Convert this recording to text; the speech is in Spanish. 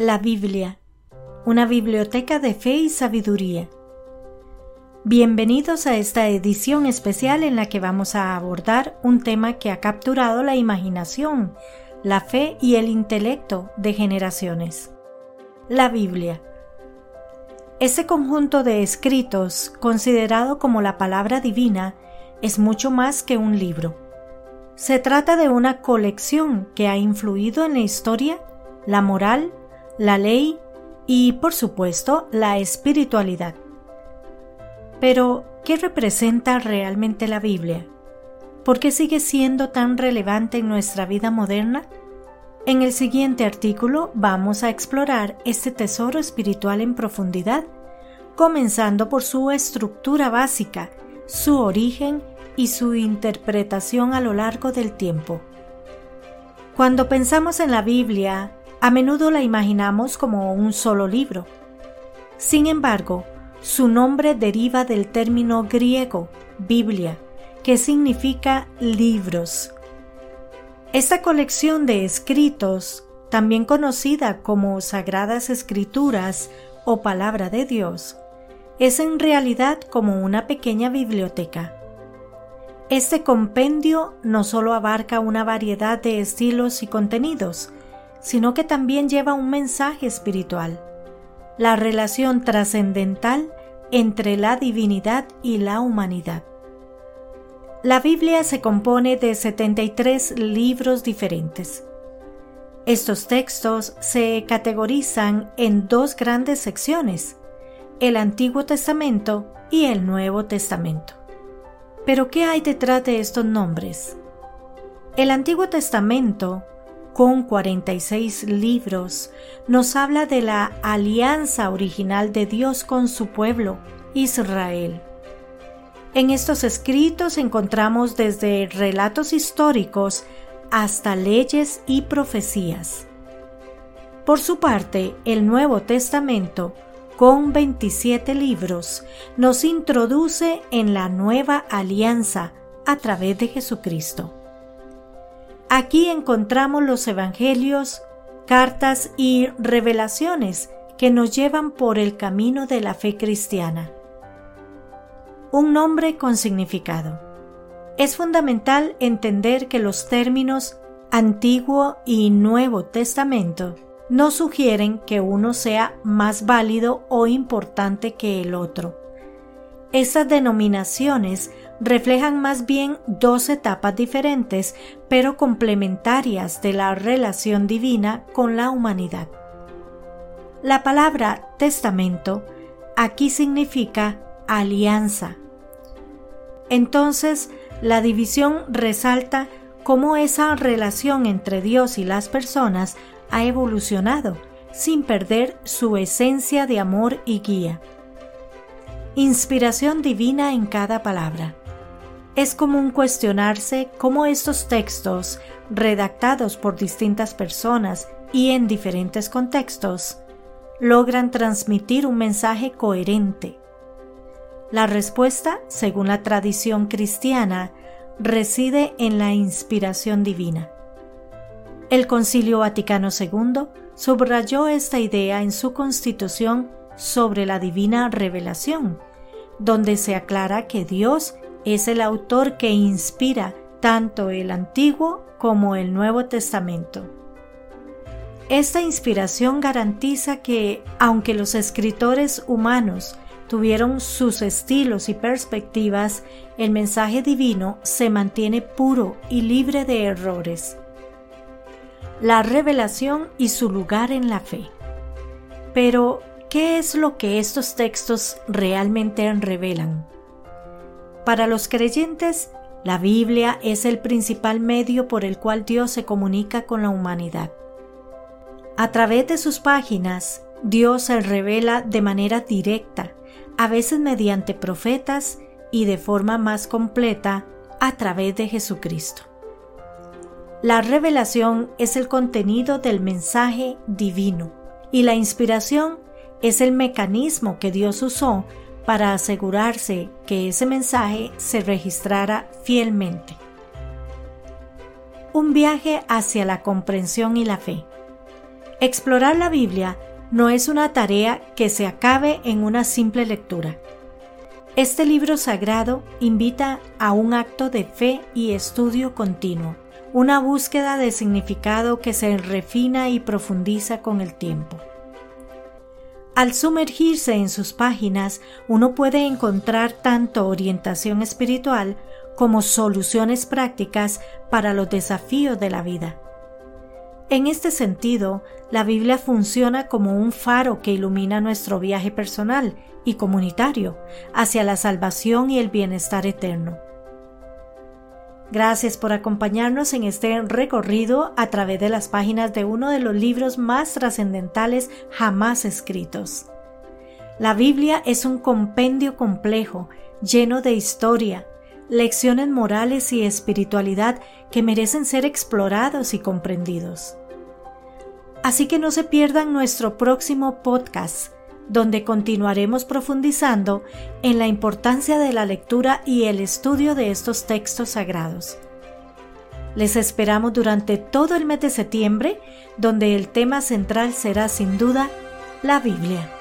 La Biblia, una biblioteca de fe y sabiduría. Bienvenidos a esta edición especial en la que vamos a abordar un tema que ha capturado la imaginación, la fe y el intelecto de generaciones. La Biblia. Ese conjunto de escritos, considerado como la palabra divina, es mucho más que un libro. Se trata de una colección que ha influido en la historia, la moral, la ley y, por supuesto, la espiritualidad. Pero, ¿qué representa realmente la Biblia? ¿Por qué sigue siendo tan relevante en nuestra vida moderna? En el siguiente artículo vamos a explorar este tesoro espiritual en profundidad, comenzando por su estructura básica, su origen y su interpretación a lo largo del tiempo. Cuando pensamos en la Biblia, a menudo la imaginamos como un solo libro. Sin embargo, su nombre deriva del término griego Biblia, que significa libros. Esta colección de escritos, también conocida como Sagradas Escrituras o Palabra de Dios, es en realidad como una pequeña biblioteca. Este compendio no solo abarca una variedad de estilos y contenidos, sino que también lleva un mensaje espiritual, la relación trascendental entre la divinidad y la humanidad. La Biblia se compone de 73 libros diferentes. Estos textos se categorizan en dos grandes secciones, el Antiguo Testamento y el Nuevo Testamento. Pero ¿qué hay detrás de estos nombres? El Antiguo Testamento con 46 libros, nos habla de la alianza original de Dios con su pueblo, Israel. En estos escritos encontramos desde relatos históricos hasta leyes y profecías. Por su parte, el Nuevo Testamento, con 27 libros, nos introduce en la nueva alianza a través de Jesucristo. Aquí encontramos los evangelios, cartas y revelaciones que nos llevan por el camino de la fe cristiana. Un nombre con significado. Es fundamental entender que los términos Antiguo y Nuevo Testamento no sugieren que uno sea más válido o importante que el otro. Estas denominaciones reflejan más bien dos etapas diferentes, pero complementarias de la relación divina con la humanidad. La palabra testamento aquí significa alianza. Entonces, la división resalta cómo esa relación entre Dios y las personas ha evolucionado sin perder su esencia de amor y guía. Inspiración divina en cada palabra. Es común cuestionarse cómo estos textos, redactados por distintas personas y en diferentes contextos, logran transmitir un mensaje coherente. La respuesta, según la tradición cristiana, reside en la inspiración divina. El Concilio Vaticano II subrayó esta idea en su constitución sobre la divina revelación, donde se aclara que Dios es el autor que inspira tanto el Antiguo como el Nuevo Testamento. Esta inspiración garantiza que, aunque los escritores humanos tuvieron sus estilos y perspectivas, el mensaje divino se mantiene puro y libre de errores. La revelación y su lugar en la fe. Pero, ¿qué es lo que estos textos realmente revelan? Para los creyentes, la Biblia es el principal medio por el cual Dios se comunica con la humanidad. A través de sus páginas, Dios se revela de manera directa, a veces mediante profetas y de forma más completa a través de Jesucristo. La revelación es el contenido del mensaje divino y la inspiración es el mecanismo que Dios usó para asegurarse que ese mensaje se registrara fielmente. Un viaje hacia la comprensión y la fe. Explorar la Biblia no es una tarea que se acabe en una simple lectura. Este libro sagrado invita a un acto de fe y estudio continuo, una búsqueda de significado que se refina y profundiza con el tiempo. Al sumergirse en sus páginas, uno puede encontrar tanto orientación espiritual como soluciones prácticas para los desafíos de la vida. En este sentido, la Biblia funciona como un faro que ilumina nuestro viaje personal y comunitario hacia la salvación y el bienestar eterno. Gracias por acompañarnos en este recorrido a través de las páginas de uno de los libros más trascendentales jamás escritos. La Biblia es un compendio complejo, lleno de historia, lecciones morales y espiritualidad que merecen ser explorados y comprendidos. Así que no se pierdan nuestro próximo podcast, donde continuaremos profundizando en la importancia de la lectura y el estudio de estos textos sagrados. Les esperamos durante todo el mes de septiembre, donde el tema central será sin duda la Biblia.